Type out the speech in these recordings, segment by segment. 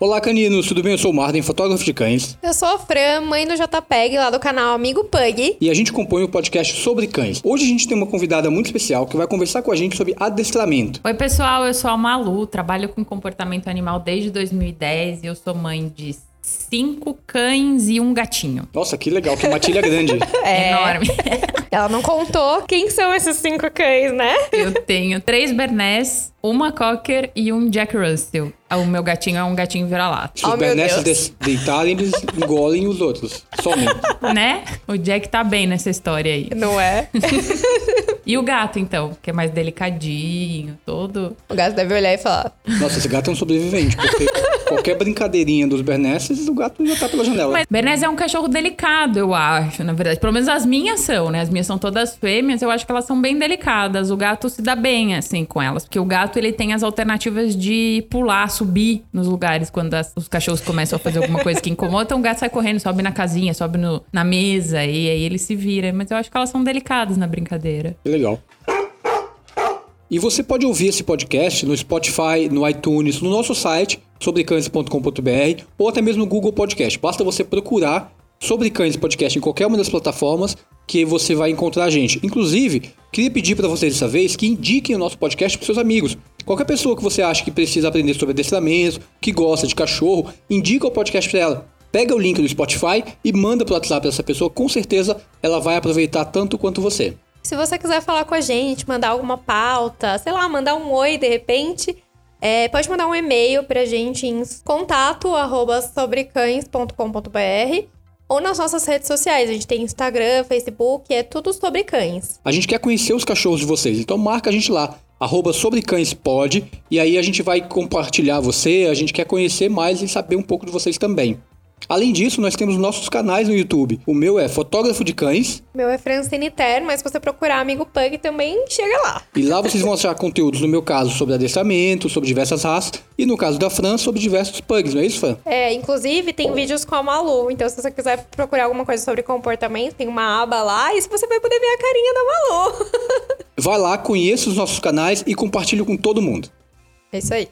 Olá, caninos, tudo bem? Eu sou o Marden, fotógrafo de cães. Eu sou a Fran, mãe do JPEG, lá do canal Amigo Pug. E a gente compõe o podcast sobre cães. Hoje a gente tem uma convidada muito especial que vai conversar com a gente sobre adestramento. Oi, pessoal, eu sou a Malu, trabalho com comportamento animal desde 2010 e eu sou mãe de cinco cães e um gatinho. Nossa, que legal, que matilha grande. É enorme. Ela não contou quem são esses cinco cães, né? Eu tenho três Bernés, uma Cocker e um Jack Russell. O meu gatinho é um gatinho vira-lata. Se os Oh, Deus. des- deitarem, eles engolem os outros. Somem. né? O Jack tá bem nessa história aí. Não é? E o gato, então, que é mais delicadinho, todo. O gato deve olhar e falar: Nossa, esse gato é um sobrevivente, porque qualquer brincadeirinha dos Bernesses, o gato já tá pela janela. Mas Bernese é um cachorro delicado, eu acho, na verdade. Pelo menos as minhas são, né? As minhas são todas fêmeas, eu acho que elas são bem delicadas. O gato se dá bem, assim, com elas. Porque o gato, ele tem as alternativas de pular, subir nos lugares quando as- os cachorros começam a fazer alguma coisa que incomoda. Então o gato sai correndo, sobe na casinha, sobe no- na mesa, e aí ele se vira. Mas eu acho que elas são delicadas na brincadeira. Que legal. E você pode ouvir esse podcast no Spotify, no iTunes, no nosso site, sobrecães.com.br ou até mesmo no Google Podcast. Basta você procurar Sobre Cães Podcast em qualquer uma das plataformas que você vai encontrar a gente. Inclusive, queria pedir para vocês dessa vez que indiquem o nosso podcast para seus amigos. Qualquer pessoa que você acha que precisa aprender sobre adestramento, que gosta de cachorro, indica o podcast para ela. Pega o link do Spotify e manda pro WhatsApp dessa pessoa, com certeza ela vai aproveitar tanto quanto você. Se você quiser falar com a gente, mandar alguma pauta, sei lá, mandar um oi de repente, é, pode mandar um e-mail pra gente em contato sobrecães.com.br ou nas nossas redes sociais. A gente tem Instagram, Facebook, é tudo sobre cães. A gente quer conhecer os cachorros de vocês, então marca a gente lá, arroba sobrecãespod, e aí a gente vai compartilhar você, a gente quer conhecer mais e saber um pouco de vocês também. Além disso, nós temos nossos canais no YouTube. O meu é Fotógrafo de Cães, Meu é Francine Ter, mas se você procurar Amigo Pug também chega lá. e lá vocês vão achar conteúdos, no meu caso, sobre adestramento, sobre diversas raças, e no caso da Fran, sobre diversos pugs, não é isso, Fran? É, inclusive tem vídeos com a Malu, então se você quiser procurar alguma coisa sobre comportamento, tem uma aba lá e você vai poder ver a carinha da Malu. Vai lá, conheça os nossos canais e compartilhe com todo mundo. é isso aí.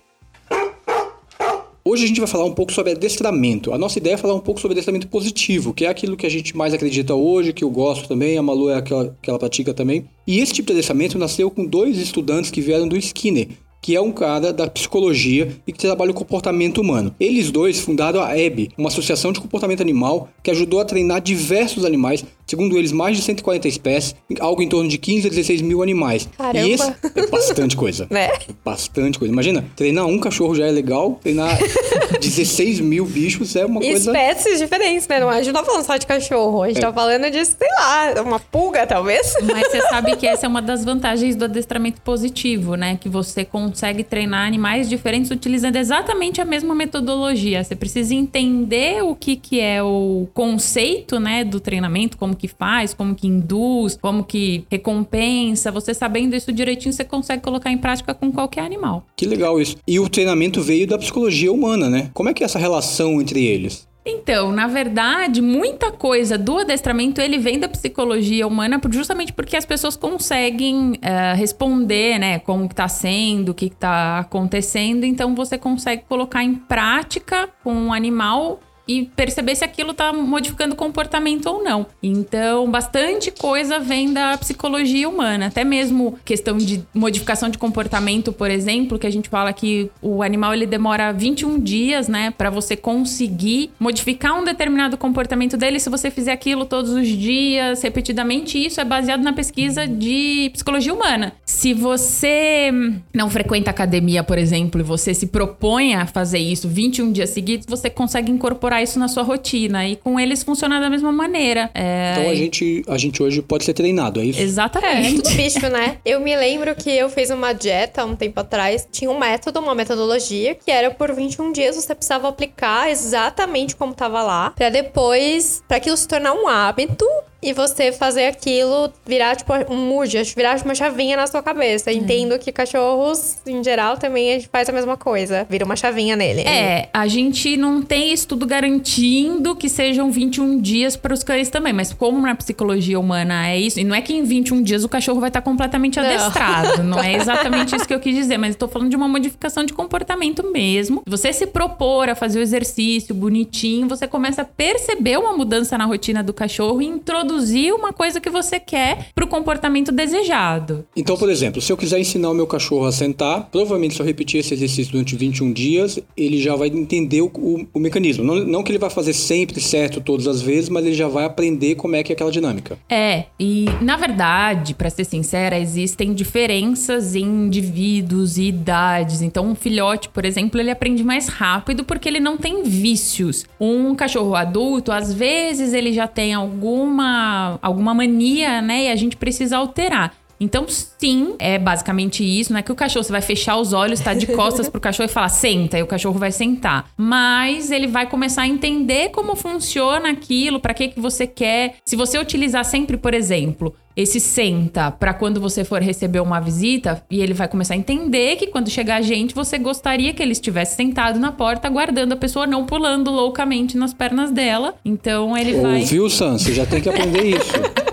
Hoje a gente vai falar um pouco sobre adestramento. A nossa ideia é falar um pouco sobre adestramento positivo, que é aquilo que a gente mais acredita hoje, que eu gosto também, a Malu é aquela que ela pratica também. E esse tipo de adestramento nasceu com dois estudantes que vieram do Skinner, que é um cara da psicologia e que trabalha o comportamento humano. Eles dois fundaram a EB, uma associação de comportamento animal que ajudou a treinar diversos animais, segundo eles mais de 140 espécies, algo em torno de 15 a 16 mil animais. Caramba! E esse é bastante coisa. Né? Bastante coisa. Imagina, treinar um cachorro já é legal, treinar 16 mil bichos é uma E coisa. espécies diferentes, né? Não, a gente não tá falando só de cachorro, a gente tá falando de, sei lá, uma pulga, talvez. Mas você sabe que essa é uma das vantagens do adestramento positivo, né? Que você consegue treinar animais diferentes utilizando exatamente a mesma metodologia. Você precisa entender o que, que é o conceito, né, do treinamento, como que faz, como que induz, como que recompensa. Você sabendo isso direitinho, você consegue colocar em prática com qualquer animal. Que legal isso. E o treinamento veio da psicologia humana, né? Como é que é essa relação entre eles? Então, na verdade, muita coisa do adestramento ele vem da psicologia humana justamente porque as pessoas conseguem eh, responder, né, como que tá sendo, o que, que tá acontecendo. Então, você consegue colocar em prática com um animal e perceber se aquilo tá modificando o comportamento ou não. Então, bastante coisa vem da psicologia humana, até mesmo questão de modificação de comportamento, por exemplo, que a gente fala que o animal ele demora 21 dias, né, para você conseguir modificar um determinado comportamento dele se você fizer aquilo todos os dias, repetidamente. Isso é baseado na pesquisa de psicologia humana. Se você não frequenta academia, por exemplo, e você se propõe a fazer isso 21 dias seguidos, você consegue incorporar isso na sua rotina. E com eles funciona da mesma maneira. É, Então a gente, a gente hoje pode ser treinado, é isso? É, Exatamente. tudo bicho, né? Eu me lembro que eu fiz uma dieta um tempo atrás. Tinha um método, uma metodologia, que era por 21 dias você precisava aplicar exatamente como tava lá. Pra depois, pra aquilo se tornar um hábito. e você fazer aquilo virar, tipo, um mood, virar uma chavinha na sua cabeça. Entendo que cachorros, em geral, também a gente faz a mesma coisa. Vira uma chavinha nele. É, a gente não tem estudo garantindo que sejam 21 dias para os cães também, mas como na psicologia humana é isso, e não é que em 21 dias o cachorro vai estar completamente Não. adestrado, não, é exatamente isso que eu quis dizer, mas estou falando de uma modificação de comportamento mesmo. Você se propor a fazer o exercício bonitinho, você começa a perceber uma mudança na rotina do cachorro e introduzir uma coisa que você quer para o comportamento desejado. Então, por exemplo, se eu quiser ensinar o meu cachorro a sentar, provavelmente se eu repetir esse exercício durante 21 dias, ele já vai entender o, o- o mecanismo. Não, não que ele vai fazer sempre certo todas as vezes, mas ele já vai aprender como é que é aquela dinâmica. É, e na verdade, pra ser sincera, existem diferenças em indivíduos e idades. Então, um filhote, por exemplo, ele aprende mais rápido porque ele não tem vícios. Um cachorro adulto, às vezes, ele já tem alguma, alguma mania, né? E a gente precisa alterar. Então, sim, é basicamente isso. Não é que o cachorro, você vai fechar os olhos, tá de costas pro cachorro e falar, senta, e o cachorro vai sentar. Mas ele vai começar a entender como funciona aquilo, pra que que você quer. Se você utilizar sempre, por exemplo, esse senta pra quando você for receber uma visita, e ele vai começar a entender que quando chegar gente, você gostaria que ele estivesse sentado na porta, aguardando a pessoa, não pulando loucamente nas pernas dela. Então, ele vai. Ouviu, Sam? Você já tem que aprender isso.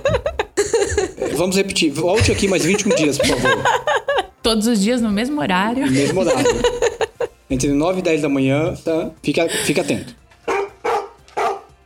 Vamos repetir. Volte aqui mais 21 dias, por favor. Todos os dias no mesmo horário. No mesmo horário. Entre 9 e 10 da manhã, tá? Fica, fica atento.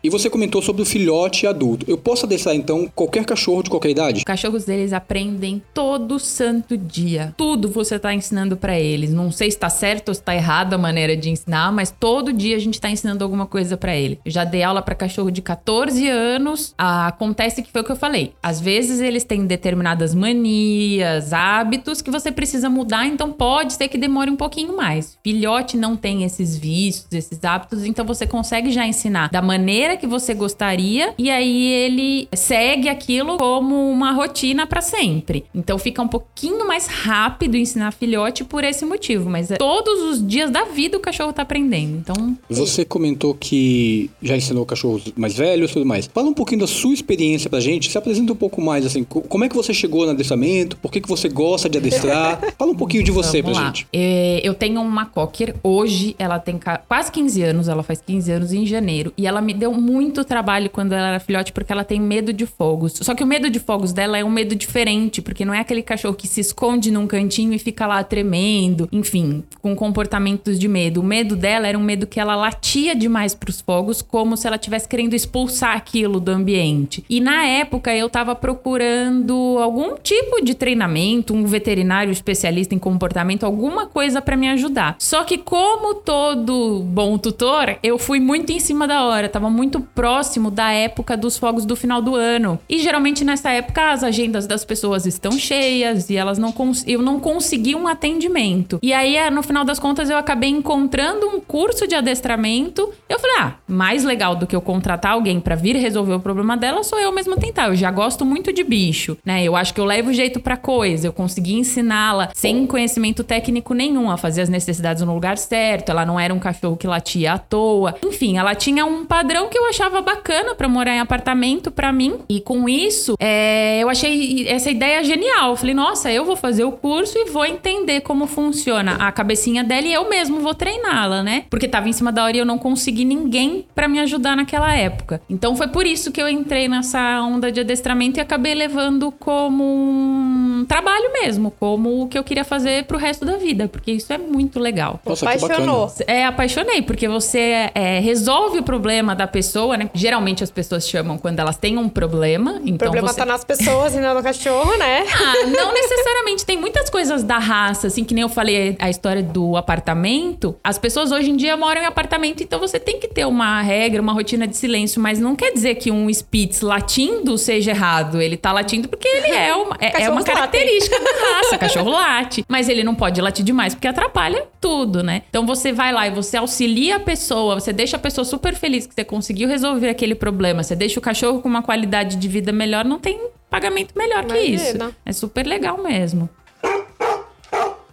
E você comentou sobre o filhote adulto. Eu posso adestrar, então, qualquer cachorro de qualquer idade? Os cachorros deles aprendem todo santo dia. Tudo você tá ensinando pra eles. Não sei se tá certo ou se tá errado a maneira de ensinar, mas todo dia a gente tá ensinando alguma coisa pra ele. Eu já dei aula pra cachorro de 14 anos. Ah, acontece que foi o que eu falei. Às vezes eles têm determinadas manias, hábitos que você precisa mudar, então pode ser que demore um pouquinho mais. Filhote não tem esses vícios, esses hábitos, então você consegue já ensinar da maneira que você gostaria e aí ele segue aquilo como uma rotina pra sempre. Então fica um pouquinho mais rápido ensinar filhote por esse motivo, mas é, todos os dias da vida o cachorro tá aprendendo. Então, Você comentou que já ensinou cachorros mais velhos e tudo mais. Fala um pouquinho da sua experiência pra gente. Se apresenta um pouco mais, assim. co- Como é que você chegou no adestramento? Por que, que você gosta de adestrar? Fala um pouquinho de você Vamos pra lá. gente. É, eu tenho uma cocker. Hoje ela tem quase 15 anos. Ela faz 15 anos em janeiro. E ela me deu muito trabalho quando ela era filhote, porque ela tem medo de fogos. Só que o medo de fogos dela é um medo diferente, porque não é aquele cachorro que se esconde num cantinho e fica lá tremendo, enfim, com comportamentos de medo. O medo dela era um medo que ela latia demais pros fogos, como se ela estivesse querendo expulsar aquilo do ambiente. E na época eu tava procurando algum tipo de treinamento, um veterinário especialista em comportamento, alguma coisa pra me ajudar. Só que como todo bom tutor, eu fui muito em cima da hora, tava muito próximo da época dos fogos do final do ano. E geralmente nessa época as agendas das pessoas estão cheias e elas não eu não consegui um atendimento. E aí eh, no final das contas eu acabei encontrando um curso de adestramento. Eu falei: "Ah, mais legal do que eu contratar alguém pra vir resolver o problema dela sou eu mesma tentar. Eu já gosto muito de bicho, né? Eu acho que eu levo jeito pra coisa. Eu consegui ensiná-la sem conhecimento técnico nenhum a fazer as necessidades no lugar certo. Ela não era um cachorro que latia à toa. Enfim, ela tinha um padrão que eu achava bacana pra morar em apartamento pra mim. E com isso, é, eu achei essa ideia genial. Eu falei, nossa, eu vou fazer o curso e vou entender como funciona a cabecinha dela e eu mesmo vou treiná-la, né? Porque tava em cima da hora e eu não consegui ninguém pra me ajudar naquela época. Então foi por isso que eu entrei nessa onda de adestramento e acabei levando como um trabalho mesmo, como o que eu queria fazer pro resto da vida, porque isso é muito legal. Nossa, que Apaixonou. É, apaixonei, porque você é, resolve o problema da pessoa, né? Geralmente as pessoas chamam quando elas têm um problema. O Então problema você... tá nas pessoas e não no cachorro, né? Ah, não necessariamente. Tem muitas coisas da raça, assim, que nem eu falei a história do apartamento. As pessoas hoje em dia moram em apartamento, então você tem que ter uma regra, uma rotina de silêncio, mas não quer dizer que um Spitz latindo seja errado. Ele tá latindo porque ele é uma, é, é uma característica da raça. Cachorro late. Mas ele não pode latir demais porque atrapalha tudo, né? Então você vai lá e você auxilia a pessoa, você deixa a pessoa super feliz que você conseguiu resolver aquele problema, você deixa o cachorro com uma qualidade de vida melhor, não tem pagamento melhor que isso. Imagina. É super legal mesmo.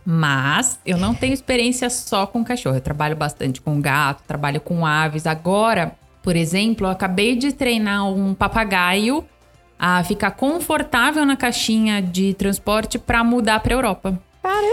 Mas eu não tenho experiência só com cachorro. Eu trabalho bastante com gato, trabalho com aves. Agora, por exemplo, eu acabei de treinar um papagaio a ficar confortável na caixinha de transporte para mudar para Europa.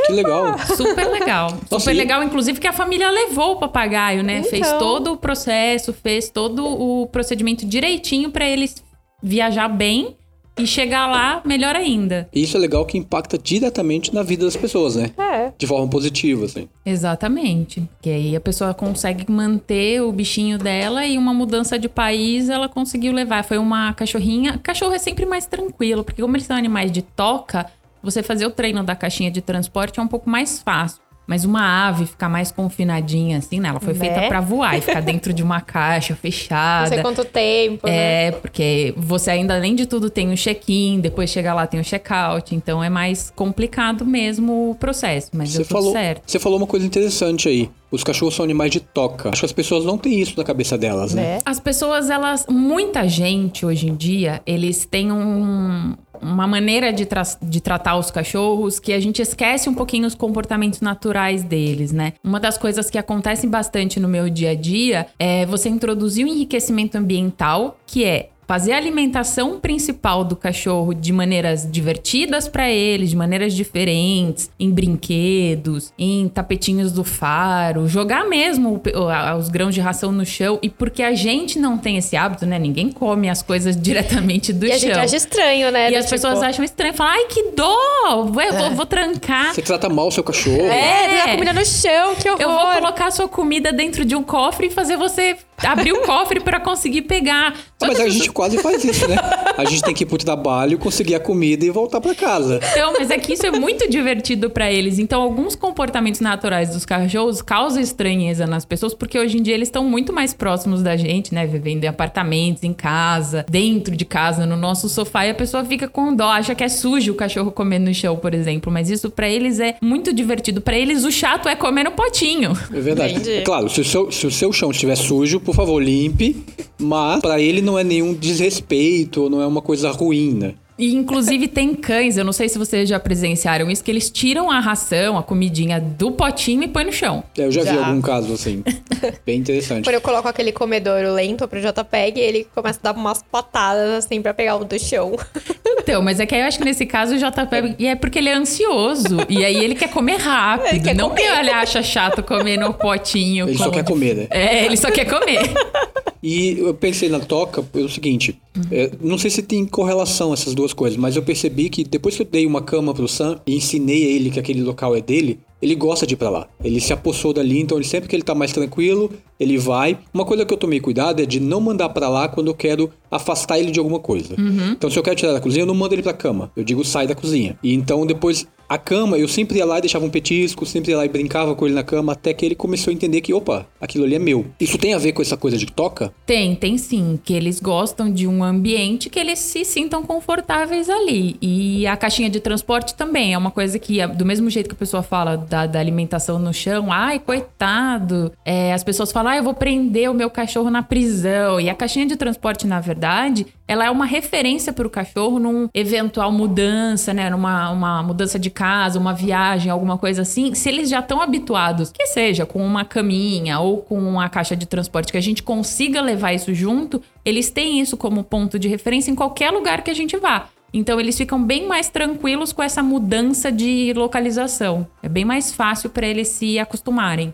Que legal. Super legal. Nossa, Super legal, inclusive, que a família levou o papagaio, né? Então. Fez todo o processo, fez todo o procedimento direitinho para eles viajar bem e chegar lá melhor ainda. E isso é legal que impacta diretamente na vida das pessoas, né? É. De forma positiva, assim. Exatamente. Que aí a pessoa consegue manter o bichinho dela e uma mudança de país ela conseguiu levar. Foi uma cachorrinha. Cachorro é sempre mais tranquilo, porque como eles são animais de toca, você fazer o treino da caixinha de transporte é um pouco mais fácil. Mas uma ave ficar mais confinadinha, assim, né? Ela foi Né? feita pra voar e ficar dentro de uma caixa Não fechada. sei quanto tempo, né? É, porque você ainda, além de tudo, tem o check-in, depois chega lá tem o check-out. Então é mais complicado mesmo o processo. Mas Você deu tudo falou, certo. você falou uma coisa interessante aí. Os cachorros são animais de toca. Acho que as pessoas não têm isso na cabeça delas, né? As pessoas, elas. Muita gente hoje em dia, eles têm um- uma maneira de, tra- de tratar os cachorros que a gente esquece um pouquinho os comportamentos naturais deles, né? Uma das coisas que acontecem bastante no meu dia a dia é você introduzir o enriquecimento ambiental, que é fazer a alimentação principal do cachorro de maneiras divertidas para eles, de maneiras diferentes, em brinquedos, em tapetinhos do faro, jogar mesmo a- os grãos de ração no chão. E porque a gente não tem esse hábito, né? Ninguém come as coisas diretamente do E a chão. gente acha estranho, né? E as tipo, pessoas acham estranho, falam, ai que dó, vou, eu vou, vou trancar. Você trata mal o seu cachorro. É, É. é. comida no chão, que horror. Eu vou colocar a sua comida dentro de um cofre e fazer você abrir o cofre para conseguir pegar. Ah, mas a gente quase faz isso, né? A gente tem que ir pro trabalho, conseguir a comida e voltar pra casa. Então, mas é que isso é muito divertido pra eles. Então, alguns comportamentos naturais dos cachorros causam estranheza nas pessoas, porque hoje em dia eles estão muito mais próximos da gente, né? Vivendo em apartamentos, em casa, dentro de casa, no nosso sofá, e a pessoa fica com dó, acha que é sujo o cachorro comendo no chão, por exemplo. Mas isso pra eles é muito divertido. Pra eles, o chato é comer no potinho. É verdade. Entendi. É claro, se o, seu, se o seu chão estiver sujo, por favor, limpe. Mas pra ele não é nenhum desrespeito, não é uma coisa ruim, né? E inclusive tem cães, eu não sei se vocês já presenciaram isso, que eles tiram a ração, a comidinha do potinho e põem no chão. É, Eu já, vi Já. algum caso assim. Bem interessante. Quando eu coloco aquele comedouro lento pro JPEG, ele começa a dar umas patadas assim pra pegar o do chão. Então, mas é que eu acho que nesse caso o JP. E é porque ele é ansioso. E aí ele quer comer rápido. Ele quer não comer. que ele acha chato comer no potinho. Ele só quer comer, né? É, ele só quer comer. E eu pensei na toca pelo seguinte: é, não sei se tem correlação essas duas coisas, mas eu percebi que depois que eu dei uma cama pro Sam e ensinei a ele que aquele local é dele, ele gosta de ir pra lá. Ele se apossou dali, então ele, sempre que ele tá mais tranquilo, ele vai. Uma coisa que eu tomei cuidado é de não mandar pra lá quando eu quero afastar ele de alguma coisa. Então, se eu quero tirar da cozinha, eu não mando ele pra cama. Eu digo, sai da cozinha. E então, depois, a cama, eu sempre ia lá e deixava um petisco, sempre ia lá e brincava com ele na cama, até que ele começou a entender que, opa, aquilo ali é meu. Isso tem a ver com essa coisa de toca? Tem, tem sim. Que eles gostam de um ambiente que eles se sintam confortáveis ali. E a caixinha de transporte também é uma coisa que, do mesmo jeito que a pessoa fala da, da alimentação no chão, ai, coitado. É, as pessoas falam, ah, eu vou prender o meu cachorro na prisão. E a caixinha de transporte, na verdade, ela é uma referência para o cachorro num eventual mudança, né? Numa uma mudança de casa, uma viagem, alguma coisa assim. Se eles já estão habituados, que seja com uma caminha ou com uma caixa de transporte, que a gente consiga levar isso junto, eles têm isso como ponto de referência em qualquer lugar que a gente vá. Então eles ficam bem mais tranquilos com essa mudança de localização. É bem mais fácil para eles se acostumarem.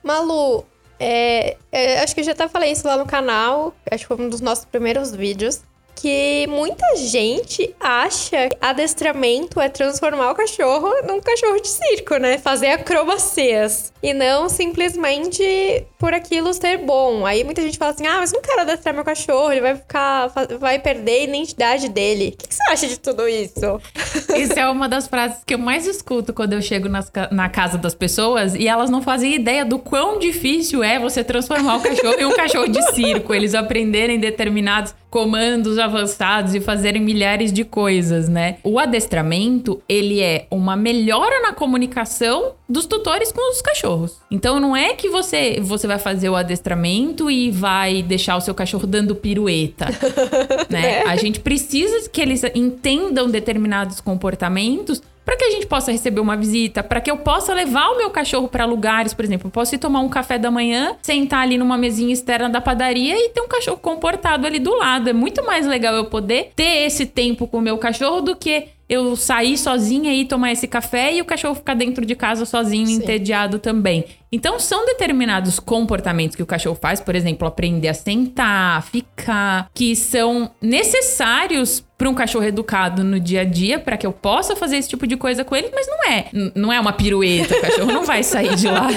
Malu, é, é, acho que eu já até falei isso lá no canal, acho que foi um dos nossos primeiros vídeos, que muita gente acha que adestramento é transformar o cachorro num cachorro de circo, né? Fazer acrobacias. E não simplesmente por aquilo ser bom. Aí muita gente fala assim: ah, mas não quero adestrar meu cachorro, ele vai ficar. vai perder a identidade dele. O que, você acha de tudo isso? Isso é uma das frases que eu mais escuto quando eu chego nas na casa das pessoas e elas não fazem ideia do quão difícil é você transformar o cachorro em um cachorro de circo. Eles aprenderem determinados comandos avançados e fazerem milhares de coisas, né? O adestramento, ele é uma melhora na comunicação dos tutores com os cachorros. Então não é que você você vai fazer o adestramento e vai deixar o seu cachorro dando pirueta, né? A gente precisa que eles entendam determinados comportamentos para que a gente possa receber uma visita, para que eu possa levar o meu cachorro para lugares, por exemplo, eu posso ir tomar um café da manhã, sentar ali numa mesinha externa da padaria e ter um cachorro comportado ali do lado. É muito mais legal eu poder ter esse tempo com o meu cachorro do que eu sair sozinha e tomar esse café e o cachorro ficar dentro de casa sozinho, Sim. entediado também. Então, são determinados comportamentos que o cachorro faz, por exemplo, aprender a sentar, ficar, que são necessários para um cachorro educado no dia a dia, para que eu possa fazer esse tipo de coisa com ele, mas não é. não é uma pirueta, o cachorro não vai sair de lá.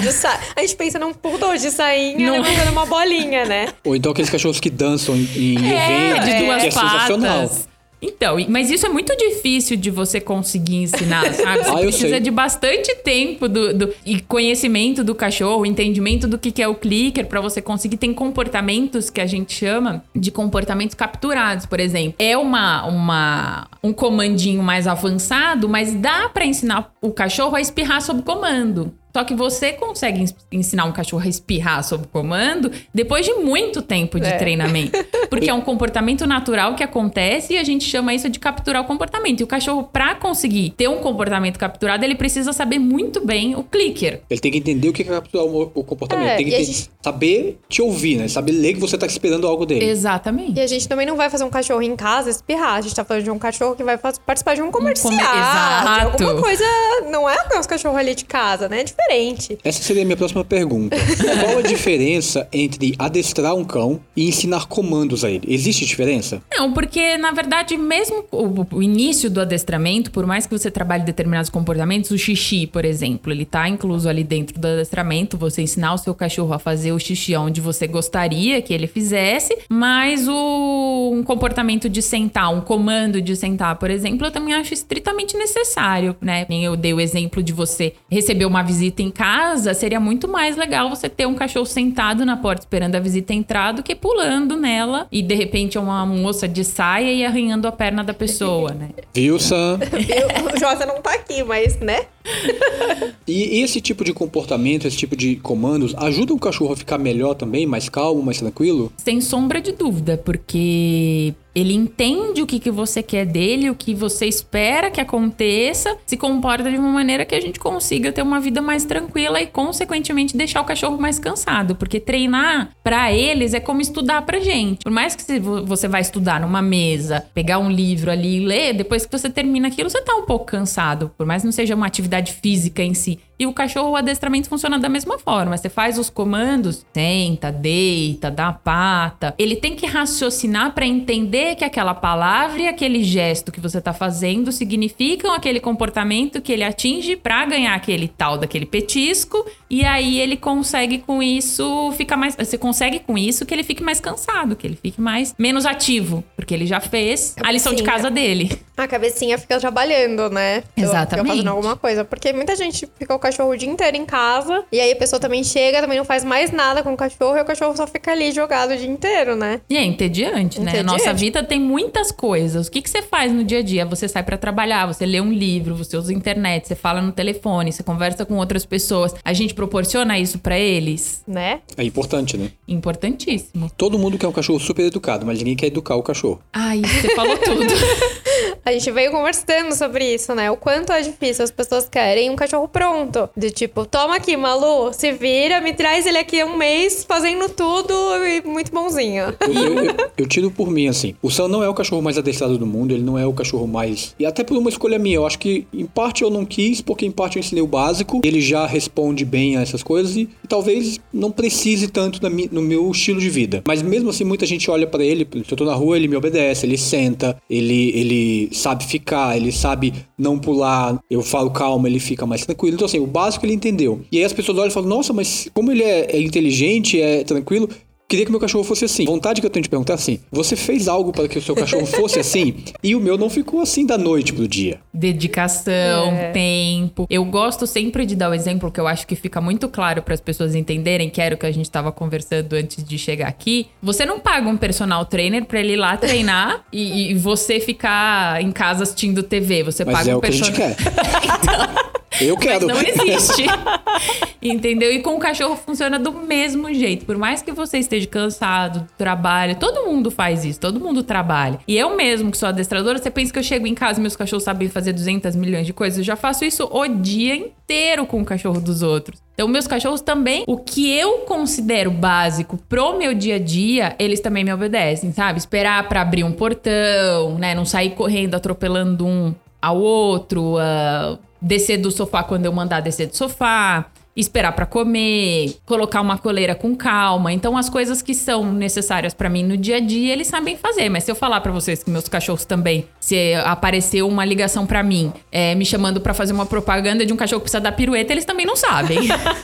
a gente pensa num poodle de sainha não levantando uma bolinha, né? Ou então aqueles cachorros que dançam em é, eventos, de duas é, patas. Então, mas isso é muito difícil de você conseguir ensinar, sabe? Você ah, precisa de bastante tempo do, do, e conhecimento do cachorro, entendimento do que, que é o clicker para você conseguir. Tem comportamentos que a gente chama de comportamentos capturados, por exemplo. É uma, uma um comandinho mais avançado, mas dá para ensinar o cachorro a espirrar sob comando. Só que você consegue ensinar um cachorro a espirrar sob comando depois de muito tempo de é. treinamento. Porque é um comportamento natural que acontece e a gente chama isso de capturar o comportamento. E o cachorro, para conseguir ter um comportamento capturado, ele precisa saber muito bem o clicker. Ele tem que entender o que é capturar o comportamento. É, tem que gente... saber te ouvir, né? Saber ler que você tá esperando algo dele. Exatamente. E a gente também não vai fazer um cachorro em casa espirrar. A gente tá falando de um cachorro que vai participar de um comercial. Um comer... Exato. alguma coisa. Não é o nosso cachorro ali de casa, né? É diferente diferente. Essa seria a minha próxima pergunta. Qual a diferença entre adestrar um cão e ensinar comandos a ele? Existe diferença? Não, porque na verdade, mesmo o, o início do adestramento, por mais que você trabalhe determinados comportamentos, o xixi, por exemplo, ele tá incluso ali dentro do adestramento, você ensinar o seu cachorro a fazer o xixi onde você gostaria que ele fizesse, mas o um comportamento de sentar, um comando de sentar, por exemplo, eu também acho estritamente necessário, né? Eu dei o exemplo de você receber uma visita visita em casa, seria muito mais legal você ter um cachorro sentado na porta esperando a visita entrar do que pulando nela e de repente uma moça de saia e arranhando a perna da pessoa, né? Viu, Sam? o Josa não tá aqui, mas, né? E esse tipo de comportamento, esse tipo de comandos, ajuda o cachorro a ficar melhor também, mais calmo, mais tranquilo? Sem sombra de dúvida, porque ele entende o que, que você quer dele, o que você espera que aconteça, se comporta de uma maneira que a gente consiga ter uma vida mais tranquila e, consequentemente, deixar o cachorro mais cansado. Porque treinar para eles é como estudar pra gente. Por mais que você vai estudar numa mesa, pegar um livro ali e ler, depois que você termina aquilo, você tá um pouco cansado. Por mais que não seja uma atividade física em si. E o cachorro, o adestramento funciona da mesma forma. Você faz os comandos, senta, deita, dá pata. Ele tem que raciocinar para entender que aquela palavra e aquele gesto que você tá fazendo significam aquele comportamento que ele atinge para ganhar aquele tal daquele petisco. E aí ele consegue com isso ficar mais. Você consegue com isso que ele fique mais cansado, que ele fique mais menos ativo, porque ele já fez a lição de casa dele. A cabecinha fica trabalhando, né? Exatamente. Fica fazendo alguma coisa. Porque muita gente fica o cachorro o dia inteiro em casa. E aí a pessoa também chega, também não faz mais nada com o cachorro. E o cachorro só fica ali jogado o dia inteiro, né? E é entediante, né? A nossa vida tem muitas coisas. O que, que você faz no dia a dia? Você sai para trabalhar, você lê um livro, você usa a internet, você fala no telefone, você conversa com outras pessoas. A gente proporciona isso para eles? Né? É importante, né? Importantíssimo. Todo mundo quer um cachorro super educado, mas ninguém quer educar o cachorro. Ai, você falou tudo. A gente veio conversando sobre isso, né? O quanto é difícil. As pessoas querem um cachorro pronto. De tipo, toma aqui, Malu, se vira, me traz ele aqui um mês fazendo tudo e muito bonzinho. Eu, eu, eu, tiro por mim, assim. O Sam não é o cachorro mais adestrado do mundo, ele não é o cachorro mais. E até por uma escolha minha. Eu acho que, em parte, eu não quis, porque em parte eu ensinei o básico. Ele já responde bem a essas coisas e, e talvez não precise tanto no meu estilo de vida. Mas mesmo assim, muita gente olha para ele, se eu tô na rua, ele me obedece, ele senta, ele, ele sabe ficar, ele sabe não pular, eu falo calma, ele fica mais tranquilo. Então, assim, o básico ele entendeu. E aí as pessoas olham e falam, nossa, mas como ele é, é inteligente, é tranquilo, Queria que meu cachorro fosse assim. Vontade que eu tenho de perguntar é assim: você fez algo para que o seu cachorro fosse assim? E o meu não ficou assim da noite pro dia. Dedicação, é. tempo. Eu gosto sempre de dar o exemplo que eu acho que fica muito claro para as pessoas entenderem, que era o que a gente estava conversando antes de chegar aqui. Você não paga um personal trainer para ele ir lá treinar e, e, você ficar em casa assistindo TV. Você Mas paga é um personal. então, Eu quero. Mas não existe. Entendeu? E com o cachorro funciona do mesmo jeito. Por mais que você esteja cansado do trabalho, todo mundo faz isso, todo mundo trabalha. E eu mesmo, que sou adestradora, você pensa que eu chego em casa e meus cachorros sabem fazer 200 milhões de coisas? Eu já faço isso o dia inteiro com o cachorro dos outros. Então, meus cachorros também, o que eu considero básico pro meu dia a dia, eles também me obedecem, sabe? Esperar para abrir um portão, né? Não sair correndo, atropelando um ao outro, uh, descer do sofá quando eu mandar descer do sofá, esperar para comer, colocar uma coleira com calma. Então as coisas que são necessárias para mim no dia a dia, eles sabem fazer. Mas se eu falar para vocês que meus cachorros também, se apareceu uma ligação para mim, é, me chamando para fazer uma propaganda de um cachorro que precisa dar pirueta, eles também não sabem.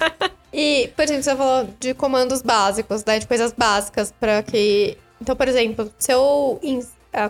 e, por exemplo, você falou de comandos básicos, né, de coisas básicas para que então, por exemplo, se eu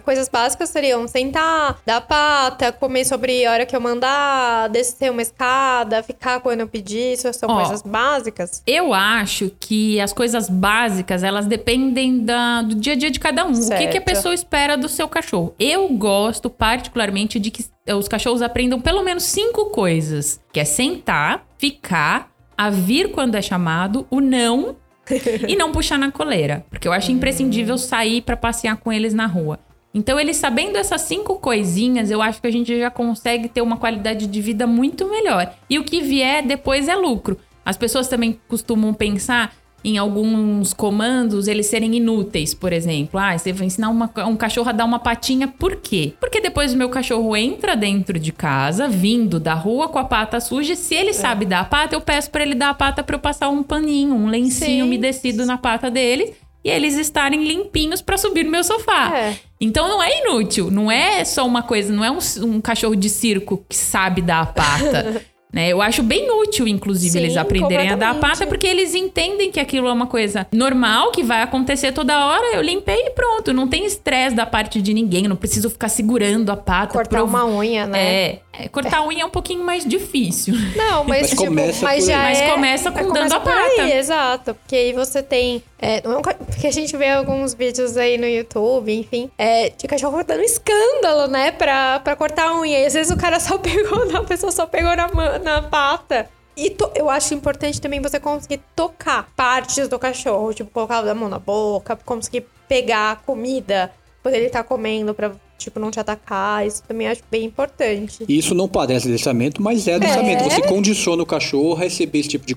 coisas básicas seriam sentar, dar pata, comer sobre a hora que eu mandar, descer uma escada, ficar quando eu pedir. Isso são coisas básicas? Eu acho que as coisas básicas, elas dependem da, do dia a dia de cada um. Certo. O que, que a pessoa espera do seu cachorro? Eu gosto particularmente de que os cachorros aprendam pelo menos cinco coisas. Que é sentar, ficar, a vir quando é chamado, o não e não puxar na coleira, porque eu acho imprescindível sair para passear com eles na rua. Então, ele sabendo essas cinco coisinhas, eu acho que a gente já consegue ter uma qualidade de vida muito melhor. E o que vier depois é lucro. As pessoas também costumam pensar em alguns comandos eles serem inúteis, por exemplo. Ah, você vai ensinar uma, um cachorro a dar uma patinha, por quê? Porque depois o meu cachorro entra dentro de casa, vindo da rua com a pata suja. Se ele é. sabe dar a pata, eu peço para ele dar a pata para eu passar um paninho, um lencinho sim. umedecido na pata dele e eles estarem limpinhos para subir no meu sofá. É. Então não é inútil, não é só uma coisa, não é um, um cachorro de circo que sabe dar a pata. Né? Eu acho bem útil, inclusive, Sim, eles aprenderem a dar pata, porque eles entendem que aquilo é uma coisa normal, que vai acontecer toda hora. Eu limpei e pronto. Não tem estresse da parte de ninguém. Não preciso ficar segurando a pata. Cortar prov... uma unha, né? É. é cortar a unha é um pouquinho mais difícil. Não, mas, mas tipo, começa mas já mas é, começa com dando começa a pata. Aí, exato. Porque aí você tem. É, porque a gente vê alguns vídeos aí no YouTube, enfim, é, de cachorro dando escândalo, né? Pra, pra cortar a unha. E às vezes o cara só pegou, a pessoa só pegou na, na pata. E eu acho importante também você conseguir tocar partes do cachorro, tipo, colocar a mão na boca, conseguir pegar comida quando ele tá comendo pra tipo, não te atacar. Isso também acho bem importante. Isso não parece adestramento, mas é adestramento. É. Você condiciona o cachorro a receber esse tipo de,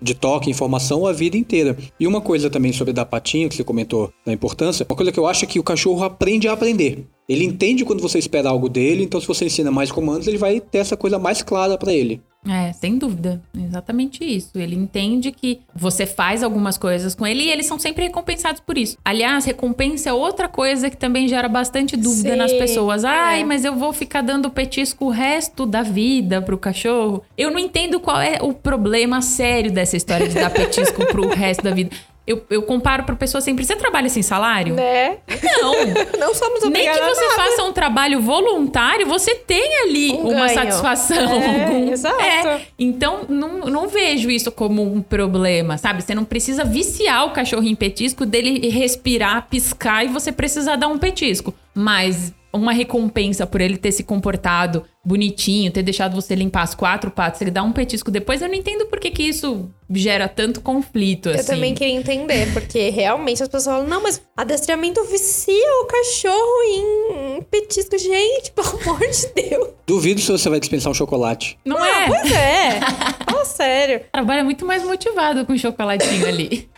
de toque, informação a vida inteira. E uma coisa também sobre da patinha, que você comentou da importância, uma coisa que eu acho é que o cachorro aprende a aprender. Ele entende quando você espera algo dele, então se você ensina mais comandos, ele vai ter essa coisa mais clara para ele. É, sem dúvida. Exatamente isso. Ele entende que você faz algumas coisas com ele e eles são sempre recompensados por isso. Aliás, recompensa é outra coisa que também gera bastante dúvida Sim, nas pessoas. Ai, é. mas eu vou ficar dando petisco o resto da vida pro cachorro. Eu não entendo qual é o problema sério dessa história de dar petisco pro resto da vida. Eu, eu comparo para pessoa sempre, você trabalha sem salário? Né? Não. não somos obrigados Nem que você faça um trabalho voluntário, você tem ali um uma ganho. satisfação. É, algum... Exato. É. Então, não, não vejo isso como um problema, sabe? Você não precisa viciar o cachorro em petisco, dele respirar, piscar e você precisar dar um petisco. Mas uma recompensa por ele ter se comportado bonitinho, ter deixado você limpar as quatro patas, ele dá um petisco depois, eu não entendo por que, que isso gera tanto conflito, assim. Eu também queria entender, porque realmente as pessoas falam, não, mas adestramento vicia o cachorro em petisco. Gente, pelo amor de Deus. Duvido se você vai dispensar um chocolate. Não, não é? Pois é. Fala sério. Trabalha muito mais motivado com o chocolatinho ali.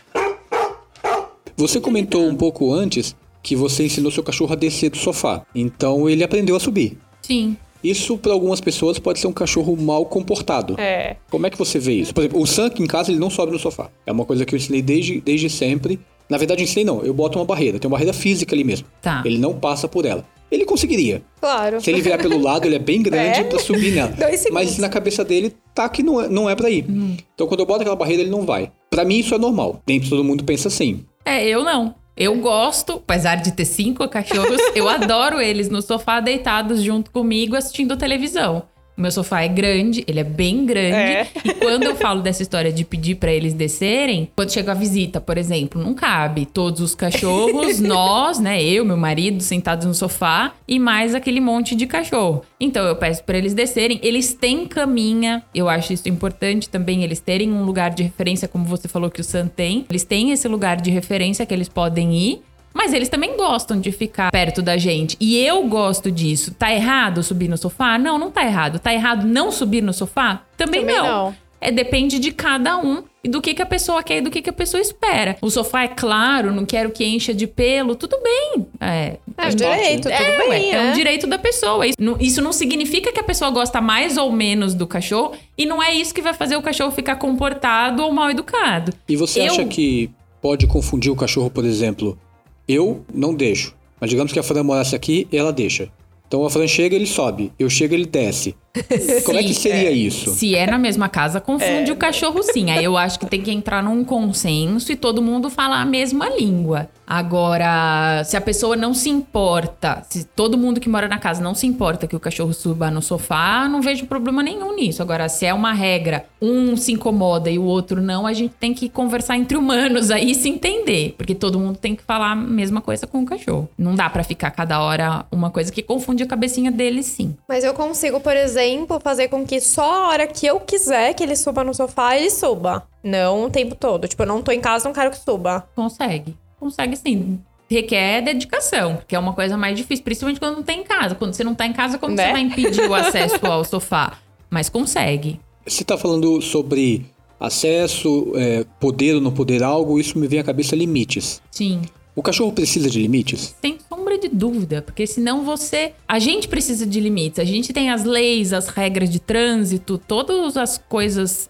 Você comentou um pouco antes que você ensinou seu cachorro a descer do sofá. Então ele aprendeu a subir. Sim. Isso para algumas pessoas pode ser um cachorro mal comportado. É. Como é que você vê isso? Por exemplo, o Sam aqui em casa ele não sobe no sofá. É uma coisa que eu ensinei desde, desde sempre. Na verdade, eu ensinei não, eu boto uma barreira, tem uma barreira física ali mesmo. Tá. Ele não passa por ela. Ele conseguiria. Claro. Se ele vier pelo lado, ele é bem grande é? para subir nela. Mas na cabeça dele tá que não é, não é para ir. Hum. Então quando eu boto aquela barreira, ele não vai. Para mim isso é normal. Nem todo mundo pensa assim. É, eu não. Eu gosto, apesar de ter cinco cachorros, eu adoro eles no sofá deitados junto comigo assistindo televisão. Meu sofá é grande, ele é bem grande. É. E quando eu falo dessa história de pedir pra eles descerem, quando chega a visita, por exemplo, não cabe todos os cachorros, nós, né, eu, meu marido, sentados no sofá e mais aquele monte de cachorro. Então eu peço pra eles descerem. Eles têm caminha, eu acho isso importante também, eles terem um lugar de referência, como você falou que o Sam tem. Eles têm esse lugar de referência que eles podem ir. Mas eles também gostam de ficar perto da gente. E eu gosto disso. Tá errado subir no sofá? Não, não tá errado. Tá errado não subir no sofá? Também, Também não. não. É, depende de cada um e do que, que a pessoa quer e do que, que a pessoa espera. O sofá é claro, não quero que encha de pelo, tudo bem. É, É um direito, tudo é, bem, é né? um direito da pessoa. Isso não, isso não significa que a pessoa gosta mais ou menos do cachorro e não é isso que vai fazer o cachorro ficar comportado ou mal educado. E você Eu- acha que pode confundir o cachorro, por exemplo? Eu não deixo. Mas digamos que a Fran morasse aqui, ela deixa. Então a Fran chega, ele sobe. Eu chego, ele desce. Como é que seria isso? Se é na mesma casa, confunde o cachorro sim. Aí eu acho que tem que entrar num consenso e todo mundo falar a mesma língua. Agora, se a pessoa não se importa, se todo mundo que mora na casa não se importa que o cachorro suba no sofá, não vejo problema nenhum nisso. Agora, se é uma regra, um se incomoda e o outro não, a gente tem que conversar entre humanos aí e se entender. Porque todo mundo tem que falar a mesma coisa com o cachorro. Não dá pra ficar cada hora uma coisa que confunde a cabecinha dele, sim. Mas eu consigo, por exemplo, fazer com que só a hora que eu quiser que ele suba no sofá, ele suba. Não o tempo todo. Tipo, eu não tô em casa, não quero que suba. Consegue. Consegue sim. Requer dedicação, porque é uma coisa mais difícil, principalmente quando não tem em casa. Quando você não tá em casa, como Né? você vai impedir o acesso ao sofá? Mas consegue. Você está falando sobre acesso, é, poder ou não poder algo, isso me vem à cabeça limites. Sim. O cachorro precisa de limites? Sem sombra de dúvida, porque senão você. A gente precisa de limites. A gente tem as leis, as regras de trânsito, todas as coisas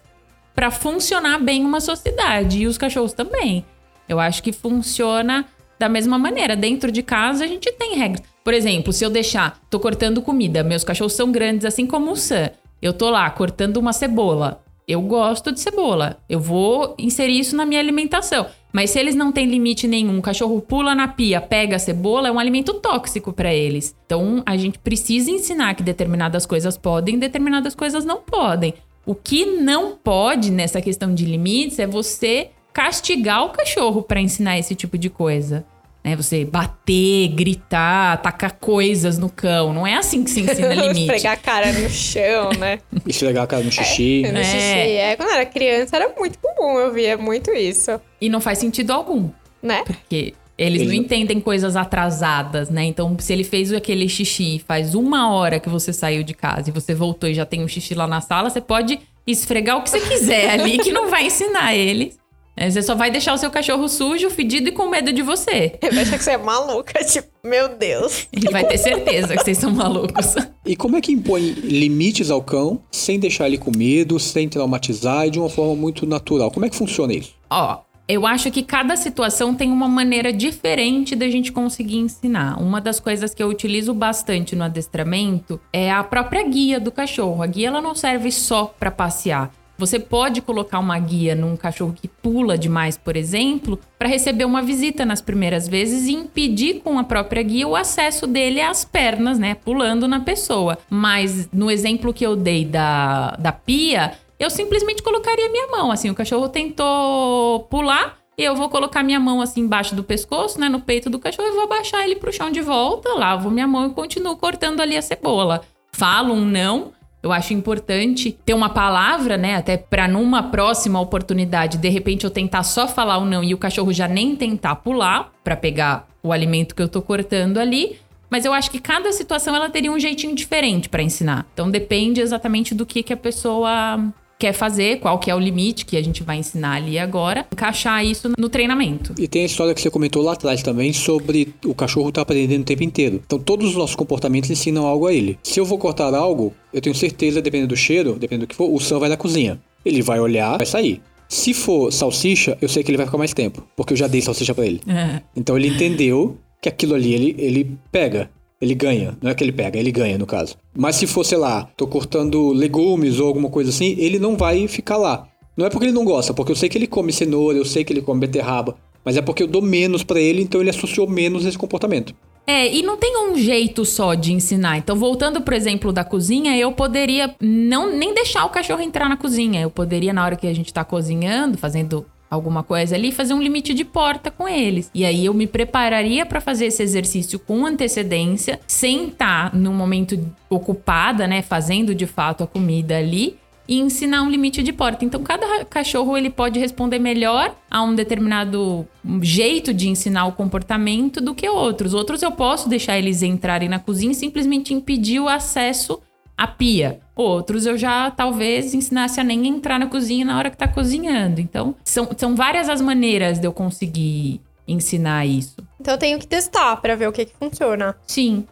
pra funcionar bem uma sociedade. E os cachorros também. Eu acho que funciona da mesma maneira. Dentro de casa a gente tem regras. Por exemplo, se eu deixar, tô cortando comida, meus cachorros são grandes, assim como o Sam. Eu tô lá cortando uma cebola. Eu gosto de cebola. Eu vou inserir isso na minha alimentação. Mas se eles não têm limite nenhum, o cachorro pula na pia, pega a cebola, é um alimento tóxico pra eles. Então a gente precisa ensinar que determinadas coisas podem, determinadas coisas não podem. O que não pode nessa questão de limites é você castigar o cachorro pra ensinar esse tipo de coisa. Né? Você bater, gritar, tacar coisas no cão. Não é assim que se ensina limite. Esfregar a cara no chão, né? Esfregar a cara no xixi? No É. xixi. É, quando eu era criança era muito comum, eu via muito isso. E não faz sentido algum. Né? Porque eles não Eles- entendem coisas atrasadas, né? Então, se ele fez aquele xixi faz uma hora que você saiu de casa e você voltou e já tem um xixi lá na sala, você pode esfregar o que você quiser ali, que não vai ensinar eles. É, Você só vai deixar o seu cachorro sujo, fedido e com medo de você. Ele vai achar que você é maluca, tipo, meu Deus. Ele vai ter certeza que vocês são malucos. E como é que impõe limites ao cão sem deixar ele com medo, sem traumatizar e de uma forma muito natural? Como é que funciona isso? Ó, eu acho que cada situação tem uma maneira diferente da gente conseguir ensinar. Uma das coisas que eu utilizo bastante no adestramento é a própria guia do cachorro. A guia ela não serve só para passear. Você pode colocar uma guia num cachorro que pula demais, por exemplo, para receber uma visita nas primeiras vezes e impedir com a própria guia o acesso dele às pernas, né? Pulando na pessoa. Mas no exemplo que eu dei da, da pia, eu simplesmente colocaria minha mão. Assim, o cachorro tentou pular. Eu vou colocar minha mão assim embaixo do pescoço, né, no peito do cachorro, e vou abaixar ele pro chão de volta, lavo minha mão e continuo cortando ali a cebola. Falo um não, eu acho importante ter uma palavra, né? Até pra numa próxima oportunidade, de repente eu tentar só falar o não e o cachorro já nem tentar pular pra pegar o alimento que eu tô cortando ali. Mas eu acho que cada situação ela teria um jeitinho diferente pra ensinar. Então depende exatamente do que, que a pessoa quer fazer, qual que é o limite que a gente vai ensinar ali agora, encaixar isso no treinamento. E tem a história que você comentou lá atrás também sobre o cachorro estar aprendendo o tempo inteiro. Então todos os nossos comportamentos ensinam algo a ele. Se eu vou cortar algo, eu tenho certeza, dependendo do cheiro, dependendo do que for, o Sam vai na cozinha. Ele vai olhar, vai sair. Se for salsicha, eu sei que ele vai ficar mais tempo, porque eu já dei salsicha pra ele. É. Então ele entendeu que aquilo ali ele, ele pega. Ele ganha. Não é que ele pega, ele ganha, no caso. Mas se for, sei lá, tô cortando legumes ou alguma coisa assim, ele não vai ficar lá. Não é porque ele não gosta, porque eu sei que ele come cenoura, eu sei que ele come beterraba. Mas é porque eu dou menos pra ele, então ele associou menos esse comportamento. É, e não tem um jeito só de ensinar. Então, voltando pro exemplo da cozinha, eu poderia não nem deixar o cachorro entrar na cozinha. Eu poderia, na hora que a gente tá cozinhando, fazendo alguma coisa ali, fazer um limite de porta com eles. E aí eu me prepararia para fazer esse exercício com antecedência, sem estar tá no momento ocupada, né, fazendo de fato a comida ali e ensinar um limite de porta. Então, cada cachorro ele pode responder melhor a um determinado jeito de ensinar o comportamento do que outros. Outros eu posso deixar eles entrarem na cozinha e simplesmente impedir o acesso à pia. Outros eu já talvez ensinasse a nem entrar na cozinha na hora que tá cozinhando. Então, são, são várias as maneiras de eu conseguir ensinar isso. Então eu tenho que testar para ver o que, que funciona. Sim.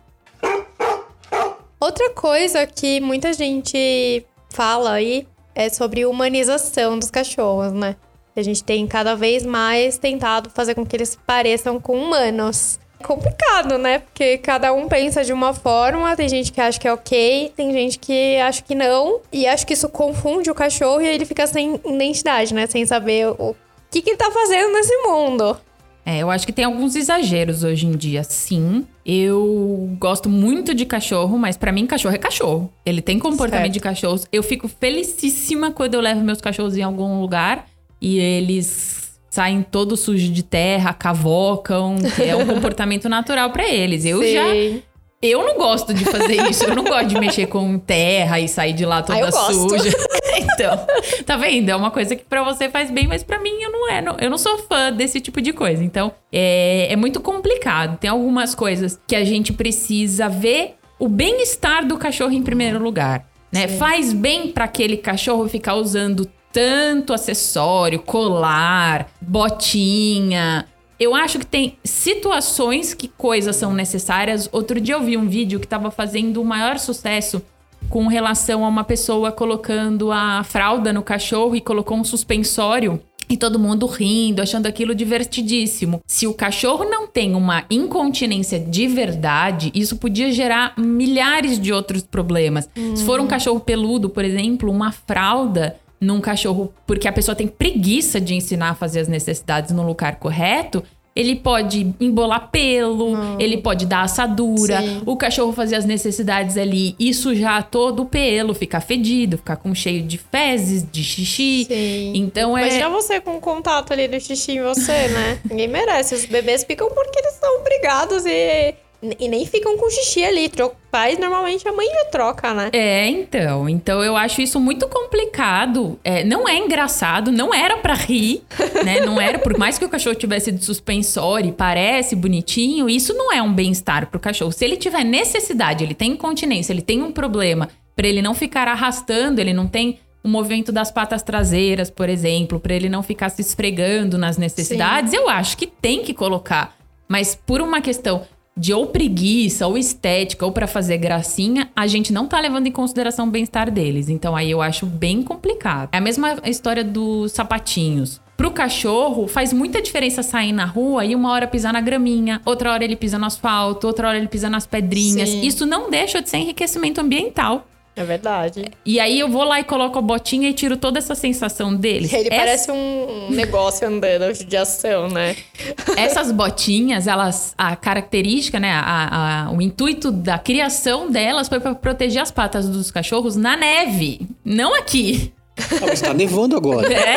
Outra coisa que muita gente fala aí é sobre humanização dos cachorros, né? A gente tem cada vez mais tentado fazer com que eles pareçam com humanos. É complicado, né? Porque cada um pensa de uma forma, tem gente que acha que é ok, tem gente que acha que não. E acho que isso confunde o cachorro e ele fica sem identidade, né? Sem saber o que, que ele tá fazendo nesse mundo. É, eu acho que tem alguns exageros hoje em dia, sim. Eu gosto muito de cachorro, mas para mim cachorro é cachorro. Ele tem comportamento certo. de cachorros. Eu fico felicíssima quando eu levo meus cachorros em algum lugar e eles saem todos sujos de terra, cavocam, que é um comportamento natural para eles. Eu Sim. já eu não gosto de fazer isso. Eu não gosto de mexer com terra e sair de lá toda ah, suja. então, tá vendo? É uma coisa que para você faz bem, mas para mim eu não é. Não, eu não sou fã desse tipo de coisa. Então, é, é muito complicado. Tem algumas coisas que a gente precisa ver o bem-estar do cachorro em primeiro lugar. Né? Faz bem para aquele cachorro ficar usando tanto acessório, colar, botinha, eu acho que tem situações que coisas são necessárias. Outro dia eu vi um vídeo que estava fazendo o maior sucesso com relação a uma pessoa colocando a fralda no cachorro e colocou um suspensório e todo mundo rindo, achando aquilo divertidíssimo. Se o cachorro não tem uma incontinência de verdade, isso podia gerar milhares de outros problemas. Hum. Se for um cachorro peludo, por exemplo, uma fralda num cachorro porque a pessoa tem preguiça de ensinar a fazer as necessidades no lugar correto, ele pode embolar pelo, ele pode dar assadura, Sim. o cachorro fazer as necessidades ali e sujar todo o pelo, ficar fedido, ficar com cheio de fezes, de xixi. Sim. Então é. Mas já você com contato ali do xixi em você, né? Ninguém merece. Os bebês ficam porque eles são obrigados e e nem ficam com xixi ali. Faz normalmente a mãe já troca, né? É, então. Então eu acho isso muito complicado. É, não é engraçado, não era para rir, né? Não era, por mais que o cachorro tivesse de suspensório e parece bonitinho, isso não é um bem-estar pro cachorro. Se ele tiver necessidade, ele tem incontinência, ele tem um problema, para ele não ficar arrastando, ele não tem o movimento das patas traseiras, por exemplo, para ele não ficar se esfregando nas necessidades, Sim. eu acho que tem que colocar. Mas por uma questão de ou preguiça, ou estética, ou para fazer gracinha, a gente não tá levando em consideração o bem-estar deles. Então aí eu acho bem complicado. É a mesma história dos sapatinhos. Pro cachorro, faz muita diferença sair na rua e uma hora pisar na graminha, outra hora ele pisa no asfalto, outra hora ele pisa nas pedrinhas. Sim. Isso não deixa de ser enriquecimento ambiental. É verdade. E aí eu vou lá e coloco a botinha e tiro toda essa sensação deles. Ele Essa... parece um negócio andando de ação, né? Essas botinhas, elas. A característica, né? A, a, o intuito da criação delas foi para proteger as patas dos cachorros na neve, não aqui. Ah, está nevando agora. É.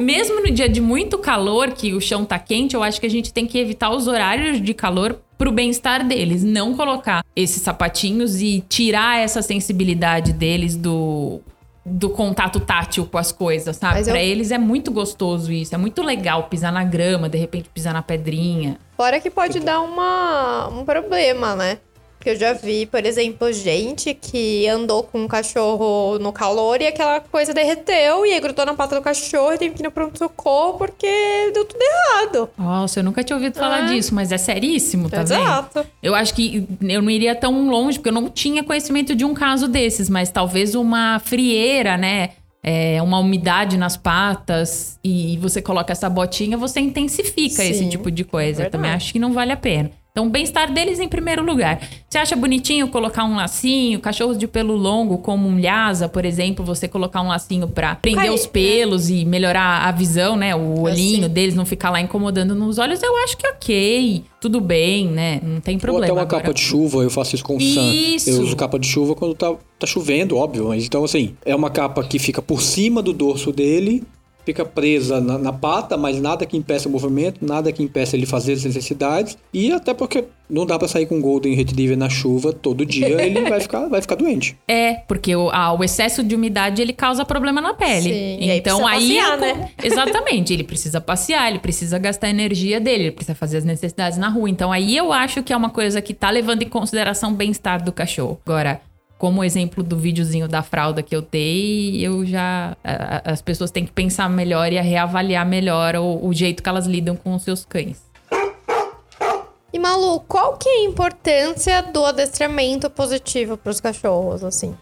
Mesmo no dia de muito calor, que o chão tá quente, eu acho que a gente tem que evitar os horários de calor pro bem-estar deles, não colocar esses sapatinhos e tirar essa sensibilidade deles do do contato tátil com as coisas, sabe? Para eu... eles é muito gostoso isso, é muito legal pisar na grama, de repente pisar na pedrinha. Fora que pode dar uma, um problema, né? Que eu já vi, por exemplo, gente que andou com um cachorro no calor e aquela coisa derreteu e aí grudou na pata do cachorro e tem que ir no pronto-socorro porque deu tudo errado. Nossa, eu nunca tinha ouvido falar é. disso, mas é seríssimo, tá Exato. Vendo? Eu acho que eu não iria tão longe, porque eu não tinha conhecimento de um caso desses, mas talvez uma frieira, né? É, uma umidade nas patas e você coloca essa botinha, você intensifica Sim, esse tipo de coisa. Eu também acho que não vale a pena. Então, o bem-estar deles em primeiro lugar. Você acha bonitinho colocar um lacinho, cachorros de pelo longo, como um lhasa, por exemplo, você colocar um lacinho pra prender Cai- os pelos e melhorar a visão, né? O olhinho sei. deles não ficar lá incomodando nos olhos, eu acho que ok. Tudo bem, né? Não tem Ou problema. até uma Agora, capa de chuva, eu faço isso com o Sam. Isso. Eu uso capa de chuva quando tá, tá chovendo, óbvio. Mas então, assim, é uma capa que fica por cima do dorso dele, fica presa na, na pata, mas nada que impeça o movimento, nada que impeça ele fazer as necessidades. E até porque não dá pra sair com Golden Retriever na chuva todo dia, ele vai ficar, vai ficar doente. É, porque o, ah, o excesso de umidade ele causa problema na pele. Sim, e aí então precisa passear, eu- né? Exatamente, ele precisa passear, ele precisa gastar a energia dele, ele precisa fazer as necessidades na rua. Então aí eu acho que é uma coisa que tá levando em consideração o bem-estar do cachorro. Agora, como o exemplo do videozinho da fralda que eu dei, eu já. a- a- As pessoas têm que pensar melhor e reavaliar melhor o, o jeito que elas lidam com os seus cães. E Malu, qual que é a importância do adestramento positivo para os cachorros, assim?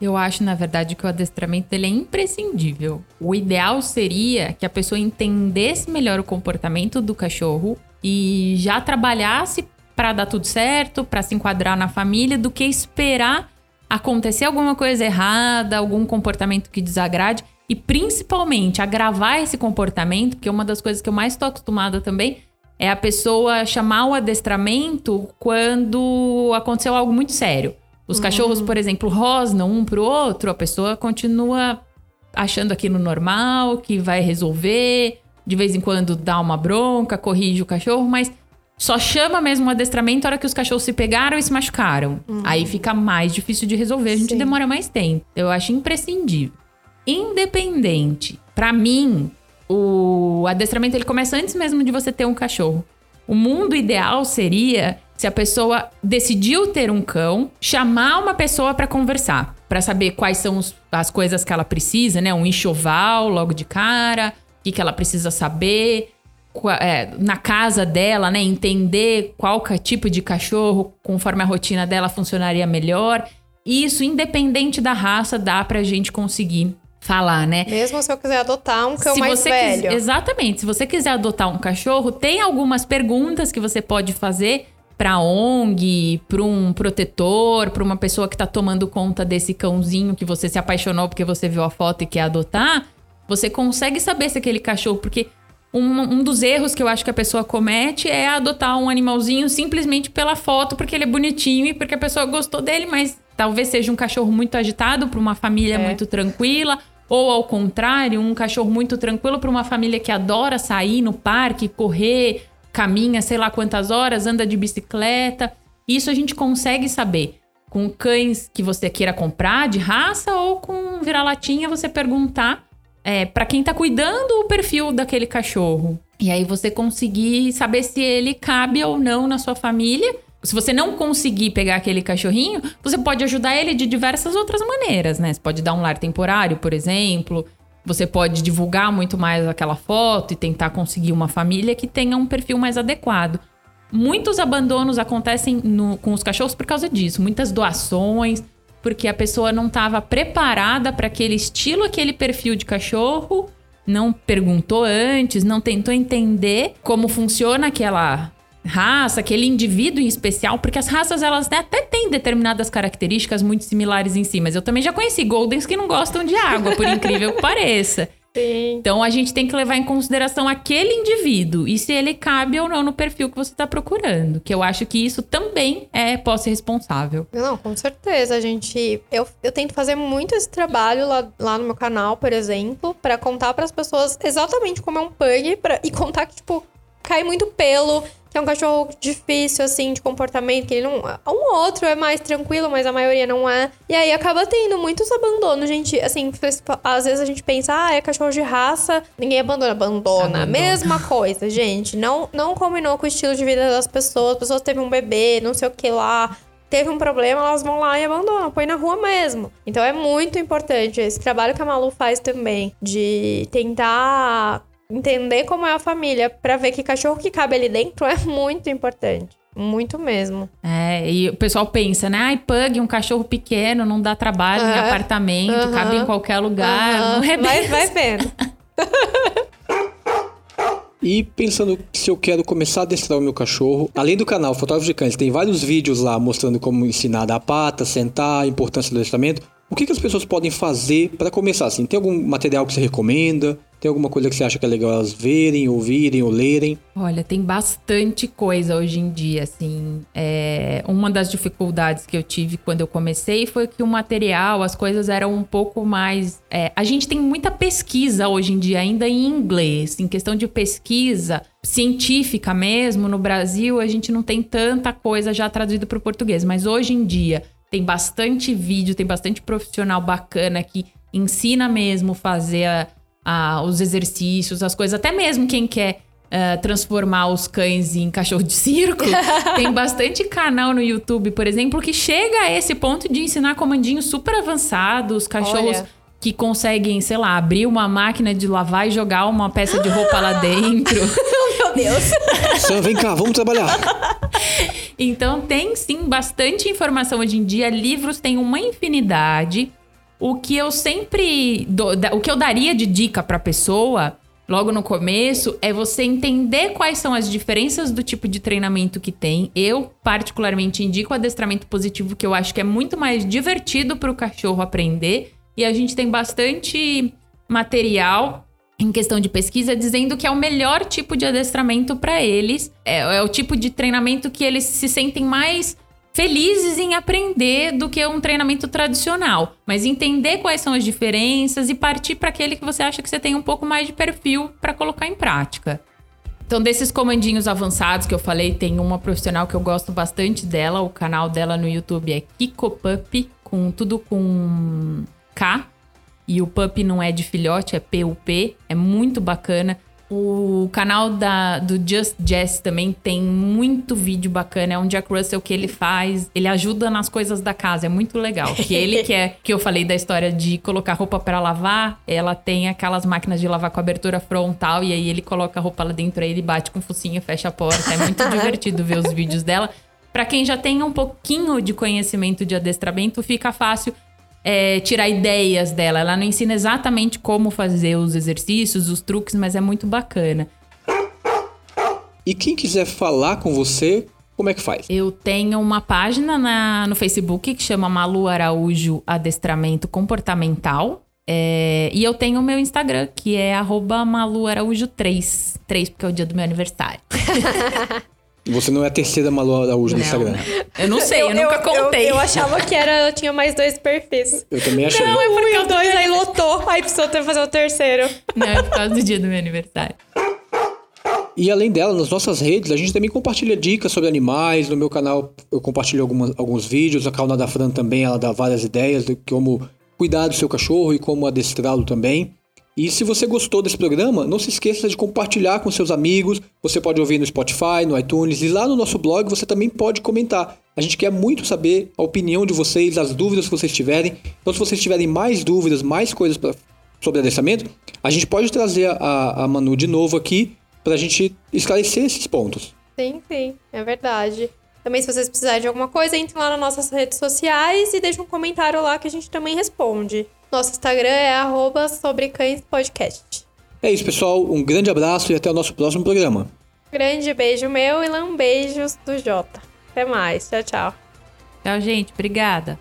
Eu acho, na verdade, que o adestramento dele é imprescindível. O ideal seria que a pessoa entendesse melhor o comportamento do cachorro e já trabalhasse para dar tudo certo, para se enquadrar na família, do que esperar acontecer alguma coisa errada, algum comportamento que desagrade e principalmente agravar esse comportamento, porque uma das coisas que eu mais estou acostumada também é a pessoa chamar o adestramento quando aconteceu algo muito sério. Os cachorros, por exemplo, rosnam um pro outro, a pessoa continua achando aquilo normal, que vai resolver, de vez em quando dá uma bronca, corrige o cachorro, mas só chama mesmo o adestramento a hora que os cachorros se pegaram e se machucaram. Aí fica mais difícil de resolver, a gente Sim. demora mais tempo. Eu acho imprescindível. Independente, pra mim, o adestramento ele começa antes mesmo de você ter um cachorro. O mundo ideal seria se a pessoa decidiu ter um cão, chamar uma pessoa pra conversar, Pra saber quais são os- as coisas que ela precisa, né? Um enxoval logo de cara, o que, que ela precisa saber, é, na casa dela, né? Entender qual tipo de cachorro, conforme a rotina dela, funcionaria melhor. Isso, independente da raça, dá pra gente conseguir falar, né? Mesmo se eu quiser adotar um cão Se mais velho. exatamente. Se você quiser adotar um cachorro, tem algumas perguntas que você pode fazer para ONG, para um protetor, para uma pessoa que tá tomando conta desse cãozinho que você se apaixonou porque você viu a foto e quer adotar. Você consegue saber se aquele cachorro, porque um, um dos erros que eu acho que a pessoa comete é adotar um animalzinho simplesmente pela foto, porque ele é bonitinho e porque a pessoa gostou dele, mas talvez seja um cachorro muito agitado para uma família É. muito tranquila. Ou ao contrário, um cachorro muito tranquilo para uma família que adora sair no parque, correr, caminha sei lá quantas horas, anda de bicicleta. Isso a gente consegue saber. Com cães que você queira comprar de raça ou com vira-latinha, você perguntar é, para quem tá cuidando o perfil daquele cachorro. E aí você conseguir saber se ele cabe ou não na sua família. Se você não conseguir pegar aquele cachorrinho, você pode ajudar ele de diversas outras maneiras, né? Você pode dar um lar temporário, por exemplo. Você pode divulgar muito mais aquela foto e tentar conseguir uma família que tenha um perfil mais adequado. Muitos abandonos acontecem no- com os cachorros por causa disso. Muitas doações, porque a pessoa não estava preparada para aquele estilo, aquele perfil de cachorro, não perguntou antes, não tentou entender como funciona aquela raça, aquele indivíduo em especial, porque as raças elas né, até têm determinadas características muito similares em si, mas eu também já conheci Goldens que não gostam de água, por incrível que pareça. Sim. Então a gente tem que levar em consideração aquele indivíduo e se ele cabe ou não no perfil que você está procurando. Que eu acho que isso também é posse responsável. Não, com certeza. A gente. Eu, eu tento fazer muito esse trabalho lá, lá no meu canal, por exemplo, pra contar pras pessoas exatamente como é um pug pra, e contar que, tipo, cai muito pelo, é um cachorro difícil, assim, de comportamento, que ele não. Um ou outro é mais tranquilo, mas a maioria não é. E aí acaba tendo muitos abandonos, gente. Assim, às vezes a gente pensa, ah, é cachorro de raça, ninguém abandona. Abandona. Abandona. Mesma coisa, gente. Não, não combinou com o estilo de vida das pessoas. As pessoas teve um bebê, não sei o que lá teve um problema, elas vão lá e abandonam, põe na rua mesmo. Então é muito importante esse trabalho que a Malu faz também, de tentar entender como é a família, pra ver que cachorro que cabe ali dentro é muito importante. Muito mesmo. É, e o pessoal pensa, né? Ai, pug, um cachorro pequeno, não dá trabalho em Aham. apartamento, cabe em qualquer lugar. Aham. Não é vai, vai vendo. E pensando que se eu quero começar a adestrar o meu cachorro, além do canal Fotógrafo de Cães, tem vários vídeos lá mostrando como ensinar a dar pata, sentar, a importância do adestramento. O que, que as pessoas podem fazer para começar? Assim, tem algum material que você recomenda? Tem alguma coisa que você acha que é legal elas verem, ouvirem ou lerem? Olha, tem bastante coisa hoje em dia, assim. É... Uma das dificuldades que eu tive quando eu comecei foi que o material, as coisas eram um pouco mais. É... A gente tem muita pesquisa hoje em dia, ainda em inglês. Em questão de pesquisa científica mesmo, no Brasil, a gente não tem tanta coisa já traduzida para o português. Mas hoje em dia tem bastante vídeo, tem bastante profissional bacana que ensina mesmo fazer a, a, os exercícios, as coisas. Até mesmo quem quer uh, transformar os cães em cachorro de circo. tem bastante canal no YouTube, por exemplo, que chega a esse ponto de ensinar comandinhos super avançados, cachorros. Olha que conseguem, sei lá, abrir uma máquina de lavar e jogar uma peça de roupa lá dentro. Meu Deus. Sam, vem cá, vamos trabalhar. Então tem sim bastante informação hoje em dia, livros tem uma infinidade. O que eu sempre o que eu daria de dica para pessoa logo no começo é você entender quais são as diferenças do tipo de treinamento que tem. Eu particularmente indico o adestramento positivo que eu acho que é muito mais divertido para o cachorro aprender e a gente tem bastante material em questão de pesquisa dizendo que é o melhor tipo de adestramento para eles. É, é, o tipo de treinamento que eles se sentem mais felizes em aprender do que um treinamento tradicional. Mas entender quais são as diferenças e partir para aquele que você acha que você tem um pouco mais de perfil para colocar em prática. Então, desses comandinhos avançados que eu falei, tem uma profissional que eu gosto bastante dela. O canal dela no YouTube é Kiko Pup, com tudo com K e o pup não é de filhote, é PUP, é muito bacana. O canal da, do Just Jazz também tem muito vídeo bacana. É um Jack Russell que ele faz. Ele ajuda nas coisas da casa. É muito legal. Que ele que é que eu falei da história de colocar roupa para lavar. Ela tem aquelas máquinas de lavar com abertura frontal. E aí ele coloca a roupa lá dentro. Aí ele bate com o focinho, fecha a porta. É muito divertido ver os vídeos dela. Para quem já tem um pouquinho de conhecimento de adestramento, fica fácil é, tirar ideias dela. Ela não ensina exatamente como fazer os exercícios, os truques, mas é muito bacana. E quem quiser falar com você, como é que faz? Eu tenho uma página na, no Facebook que chama Malu Araújo Adestramento Comportamental. É, e eu tenho o meu Instagram, que é Malu Araújo 3. 3 porque é o dia do meu aniversário. Você não é a terceira Malu Araújo no Instagram. Eu não sei, eu, eu nunca contei. Eu, eu, achava que era, eu tinha mais dois perfis. Eu também achei. Não, é porque o dois aí lotou. Aí precisou ter fazer o terceiro. Não, é por causa do dia do meu aniversário. E além dela, nas nossas redes, a gente também compartilha dicas sobre animais. No meu canal eu compartilho algumas, alguns vídeos. A Calna da Fran também, ela dá várias ideias de como cuidar do seu cachorro e como adestrá-lo também. E se você gostou desse programa, não se esqueça de compartilhar com seus amigos. Você pode ouvir no Spotify, no iTunes e lá no nosso blog você também pode comentar. A gente quer muito saber a opinião de vocês, as dúvidas que vocês tiverem. Então, se vocês tiverem mais dúvidas, mais coisas pra, sobre adestramento, a gente pode trazer a, a Manu de novo aqui para a gente esclarecer esses pontos. Sim, sim, é verdade. Também, se vocês precisarem de alguma coisa, entre lá nas nossas redes sociais e deixe um comentário lá que a gente também responde. Nosso Instagram é arroba sobrecãespodcast. É isso, pessoal. Um grande abraço e até o nosso próximo programa. Grande beijo meu e beijos do Jota. Até mais. Tchau, tchau. Tchau, gente. Obrigada.